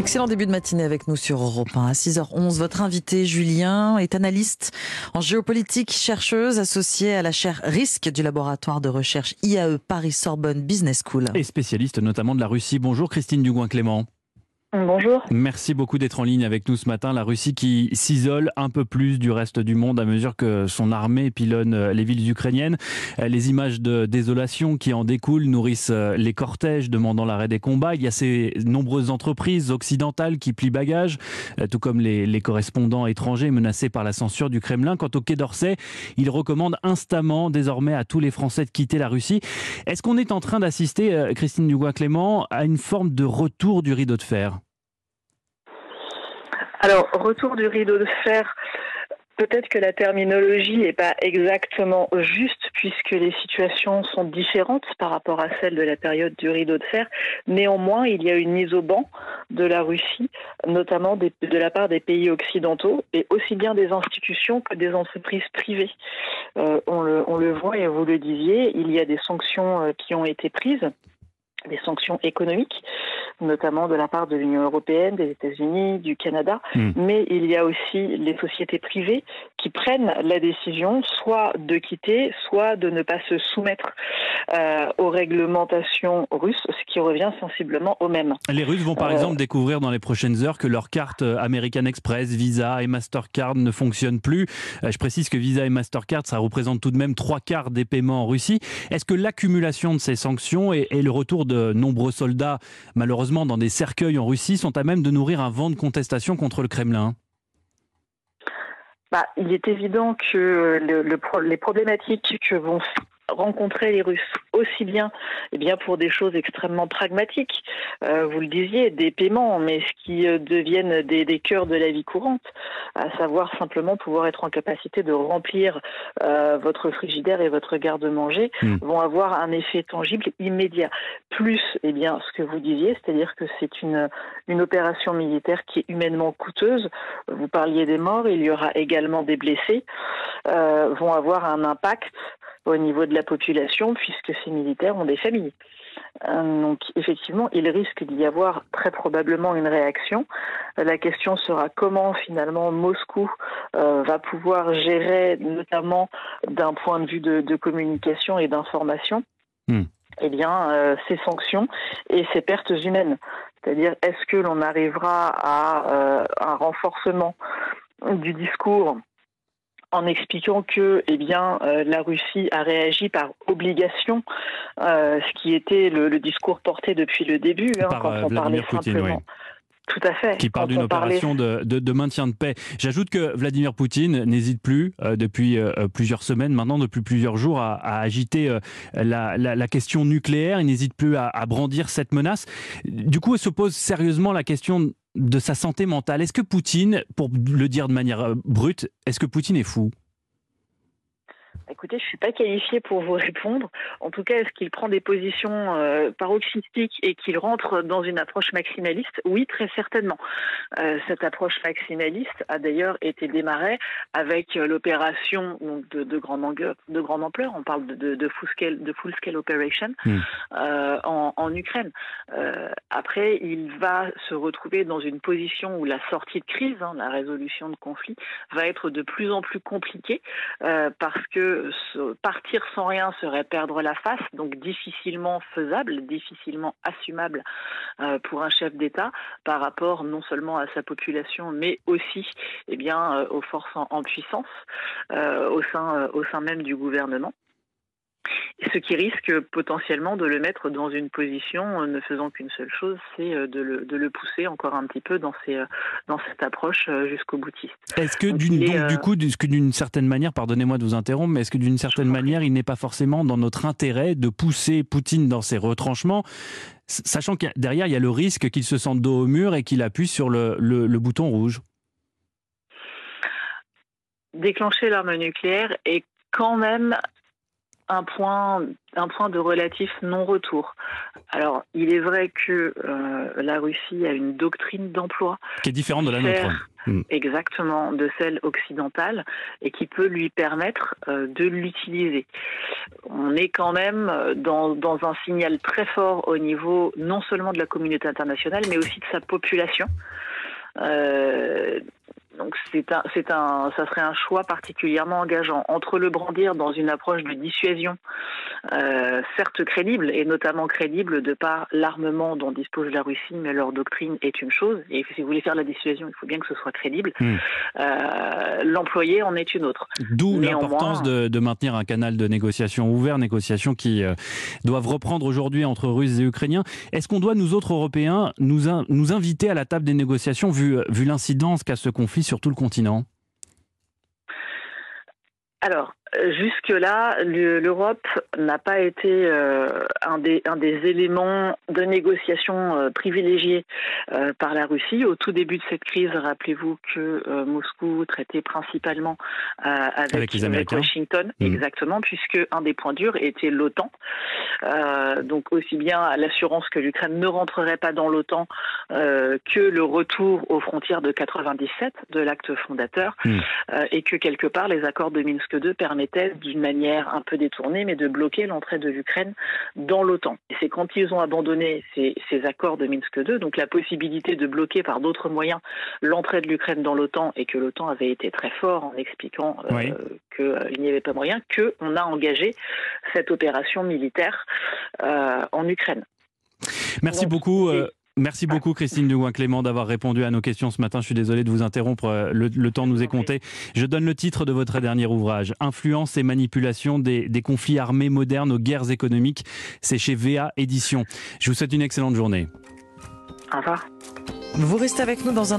Excellent début de matinée avec nous sur Europe 1 à 6h11. Votre invité Julien est analyste en géopolitique, chercheuse associée à la chaire risque du laboratoire de recherche IAE Paris Sorbonne Business School. Et spécialiste notamment de la Russie. Bonjour Christine Dugouin-Clément. Bonjour. Merci beaucoup d'être en ligne avec nous ce matin. La Russie qui s'isole un peu plus du reste du monde à mesure que son armée pilonne euh, les villes ukrainiennes. Euh, les images de désolation qui en découlent nourrissent euh, les cortèges demandant l'arrêt des combats. Il y a ces nombreuses entreprises occidentales qui plient bagages, tout comme les, correspondants étrangers menacés par la censure du Kremlin. Quant au Quai d'Orsay, il recommande instamment désormais à tous les Français de quitter la Russie. Est-ce qu'on est en train d'assister, Christine Dugois-Clément, à une forme de retour du rideau de fer? Alors, retour du rideau de fer. Peut-être que la terminologie n'est pas exactement juste puisque les situations sont différentes par rapport à celle de la période du rideau de fer. Néanmoins, il y a une mise au banc de la Russie, notamment de la part des pays occidentaux et aussi bien des institutions que des entreprises privées. Euh, on, le, on, le, voit et vous le disiez, il y a des sanctions euh, qui ont été prises des sanctions économiques, notamment de la part de l'Union européenne, des États-Unis, du Canada, hmm. mais il y a aussi les sociétés privées qui prennent la décision soit de quitter, soit de ne pas se soumettre euh, aux réglementations russes, ce qui revient sensiblement au même. Les Russes vont par euh, exemple découvrir dans les prochaines heures que leurs cartes American Express, Visa et Mastercard ne fonctionnent plus. Euh, je précise que Visa et Mastercard, ça représente tout de même trois quarts des paiements en Russie. Est-ce que l'accumulation de ces sanctions et, et le retour de de nombreux soldats, malheureusement dans des cercueils en Russie, sont à même de nourrir un vent de contestation contre le Kremlin. Bah, il est évident que les problématiques que vont rencontrer les Russes aussi bien, eh bien pour des choses extrêmement pragmatiques, euh, vous le disiez, des paiements, mais ce qui euh, deviennent des, des, cœurs de la vie courante, à savoir simplement pouvoir être en capacité de remplir euh, votre frigidaire et votre garde-manger, hmm. vont avoir un effet tangible immédiat. Plus, eh bien, ce que vous disiez, c'est-à-dire que c'est une, une opération militaire qui est humainement coûteuse. Vous parliez des morts, il y aura également des blessés, euh, vont avoir un impact au niveau de la population, puisque ces militaires ont des familles. Euh, donc effectivement, il risque d'y avoir très probablement une réaction. La question sera comment finalement Moscou euh, va pouvoir gérer, notamment d'un point de vue de, communication et d'information, hmm. eh bien euh, ces sanctions et ces pertes humaines. C'est-à-dire, est-ce que l'on arrivera à un renforcement du discours en expliquant que eh bien, euh, la Russie a réagi par obligation, euh, ce qui était le, discours porté depuis le début, hein, quand euh, on parlait simplement. Tout à fait. Qui parle d'une opération de, maintien de paix. J'ajoute que Vladimir Poutine n'hésite plus, depuis plusieurs semaines, maintenant depuis plusieurs jours, à, agiter la, question nucléaire. Il n'hésite plus à, à, brandir cette menace. Du coup, se pose sérieusement la question de sa santé mentale. Est-ce que Poutine, pour le dire de manière euh, brute, est-ce que Poutine est fou? Écoutez, je suis pas qualifiée pour vous répondre. En tout cas, est-ce qu'il prend des positions euh, paroxystiques et qu'il rentre dans une approche maximaliste? Oui, très certainement. Euh, cette approche maximaliste a d'ailleurs été démarrée avec euh, l'opération de, de, grande de grande ampleur. On parle de, de, full scale, de full scale operation hmm. euh, en, en, Ukraine. Après, il va se retrouver dans une position où la sortie de crise, hein, la résolution de conflit, va être de plus en plus compliquée parce que partir sans rien serait perdre la face, donc difficilement faisable, difficilement assumable euh, pour un chef d'État par rapport non seulement à sa population, mais aussi eh bien, euh, aux forces en, puissance euh, au, sein, au sein même du gouvernement ce qui risque potentiellement de le mettre dans une position euh, ne faisant qu'une seule chose, c'est euh, de le, de le, pousser encore un petit peu dans, euh, dans cette approche jusqu'au boutiste. Est-ce que du coup, d'une certaine manière, pardonnez-moi de vous interrompre, mais est-ce que d'une certaine manière, il n'est pas forcément dans notre intérêt de pousser Poutine dans ses retranchements sachant que derrière, il y a le risque qu'il se sente dos au mur et qu'il appuie sur le, le, le bouton rouge? Déclencher l'arme nucléaire est quand même un point, un point de relatif non-retour. Alors, il est vrai que euh, la Russie a une doctrine d'emploi qui est différente de la nôtre. hmm. exactement de celle occidentale et qui peut lui permettre euh, de l'utiliser. On est quand même dans, dans, un signal très fort au niveau non seulement de la communauté internationale, mais aussi de sa population. Euh, donc c'est un, c'est un, ça serait un choix particulièrement engageant entre le brandir dans une approche de dissuasion, euh, certes crédible et notamment crédible de par l'armement dont dispose la Russie, mais leur doctrine est une chose. Et si vous voulez faire la dissuasion, il faut bien que ce soit crédible. Hmm. Euh, l'employé en est une autre. D'où l'importance de, de, maintenir un canal de négociation ouvert, négociations qui euh, doivent reprendre aujourd'hui entre Russes et Ukrainiens. Est-ce qu'on doit nous autres Européens nous, nous inviter à la table des négociations vu, vu l'incidence qu'a ce conflit sur tout le continent? Alors, Jusque-là, l'Europe n'a pas été euh, un, des, un, des, éléments de négociation euh, privilégiés euh, par la Russie. Au tout début de cette crise, rappelez-vous que Moscou traitait principalement avec, Washington, mmh. exactement, puisque un des points durs était l'OTAN. donc aussi bien l'assurance que l'Ukraine ne rentrerait pas dans l'OTAN que le retour aux frontières de 97 de l'acte fondateur, mmh. et que quelque part les accords de Minsk II permettent d'une manière un peu détournée, mais de bloquer l'entrée de l'Ukraine dans l'OTAN. Et c'est quand ils ont abandonné ces, accords de Minsk II, donc la possibilité de bloquer par d'autres moyens l'entrée de l'Ukraine dans l'OTAN et que l'OTAN avait été très fort en expliquant euh, qu'il n'y avait pas moyen, qu'on a engagé cette opération militaire euh, en Ukraine. Merci beaucoup. Merci beaucoup Christine Dugouin-Clément d'avoir répondu à nos questions ce matin. Je suis désolé de vous interrompre, euh, le, temps nous est compté. Je donne le titre de votre dernier ouvrage, Influence et manipulation des, des conflits armés modernes aux guerres économiques. C'est chez VA Édition. Je vous souhaite une excellente journée. Au revoir. Vous restez avec nous dans un